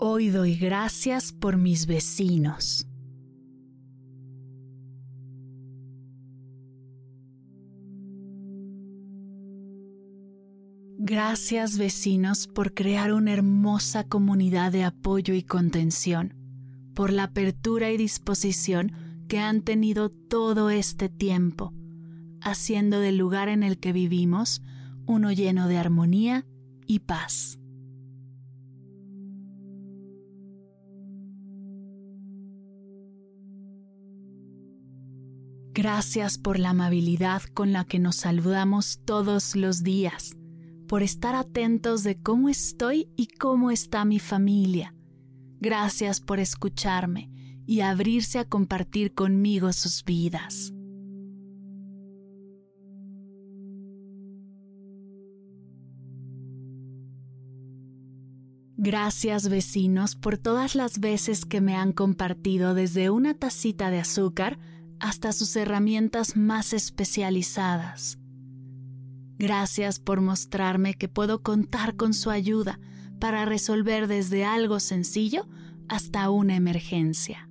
Hoy doy gracias por mis vecinos. Gracias vecinos por crear una hermosa comunidad de apoyo y contención, por la apertura y disposición que han tenido todo este tiempo, haciendo del lugar en el que vivimos uno lleno de armonía y paz. Gracias por la amabilidad con la que nos saludamos todos los días, por estar atentos de cómo estoy y cómo está mi familia. Gracias por escucharme y abrirse a compartir conmigo sus vidas. Gracias vecinos por todas las veces que me han compartido desde una tacita de azúcar hasta sus herramientas más especializadas. Gracias por mostrarme que puedo contar con su ayuda para resolver desde algo sencillo hasta una emergencia.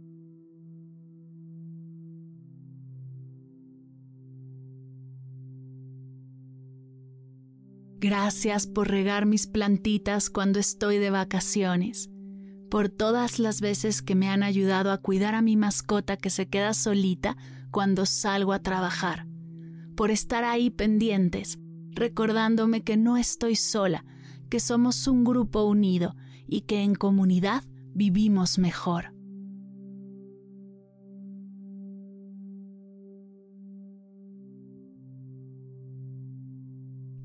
Gracias por regar mis plantitas cuando estoy de vacaciones por todas las veces que me han ayudado a cuidar a mi mascota que se queda solita cuando salgo a trabajar, por estar ahí pendientes, recordándome que no estoy sola, que somos un grupo unido y que en comunidad vivimos mejor.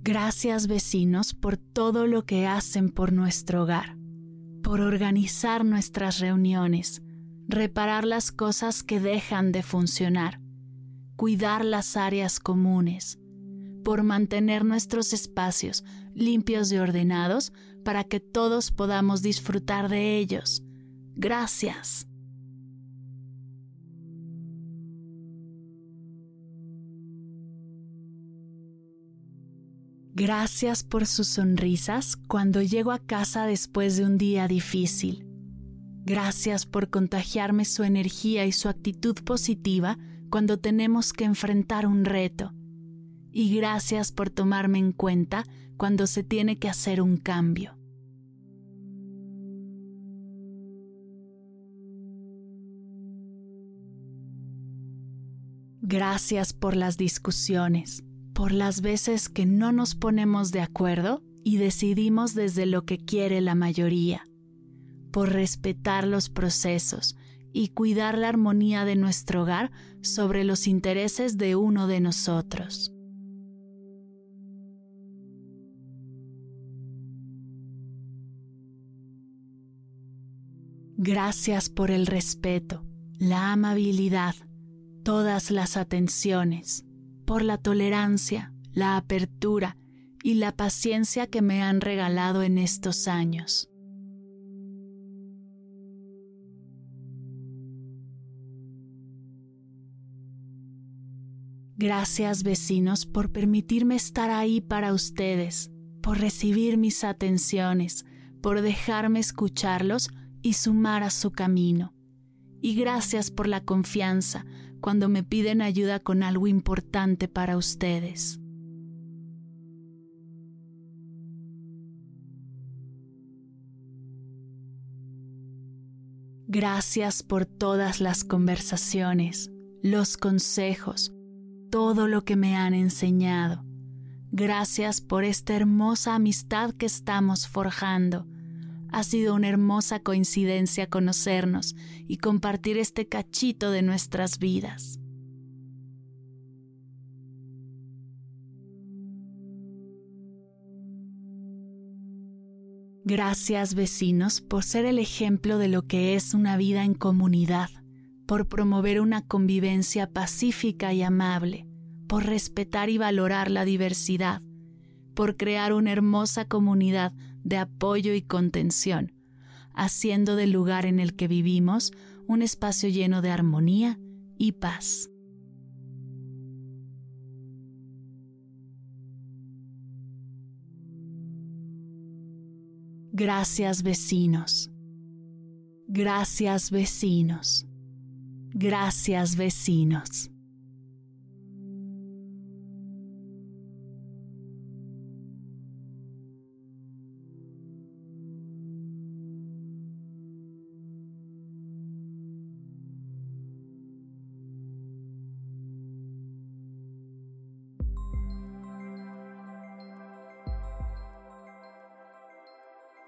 Gracias vecinos por todo lo que hacen por nuestro hogar por organizar nuestras reuniones, reparar las cosas que dejan de funcionar, cuidar las áreas comunes, por mantener nuestros espacios limpios y ordenados para que todos podamos disfrutar de ellos. Gracias. Gracias por sus sonrisas cuando llego a casa después de un día difícil. Gracias por contagiarme su energía y su actitud positiva cuando tenemos que enfrentar un reto. Y gracias por tomarme en cuenta cuando se tiene que hacer un cambio. Gracias por las discusiones por las veces que no nos ponemos de acuerdo y decidimos desde lo que quiere la mayoría, por respetar los procesos y cuidar la armonía de nuestro hogar sobre los intereses de uno de nosotros. Gracias por el respeto, la amabilidad, todas las atenciones, por la tolerancia, la apertura y la paciencia que me han regalado en estos años. Gracias vecinos por permitirme estar ahí para ustedes, por recibir mis atenciones, por dejarme escucharlos y sumar a su camino. Y gracias por la confianza, cuando me piden ayuda con algo importante para ustedes. Gracias por todas las conversaciones, los consejos, todo lo que me han enseñado. Gracias por esta hermosa amistad que estamos forjando ha sido una hermosa coincidencia conocernos y compartir este cachito de nuestras vidas. Gracias vecinos por ser el ejemplo de lo que es una vida en comunidad, por promover una convivencia pacífica y amable, por respetar y valorar la diversidad, por crear una hermosa comunidad de apoyo y contención, haciendo del lugar en el que vivimos un espacio lleno de armonía y paz. Gracias vecinos. Gracias vecinos. Gracias vecinos.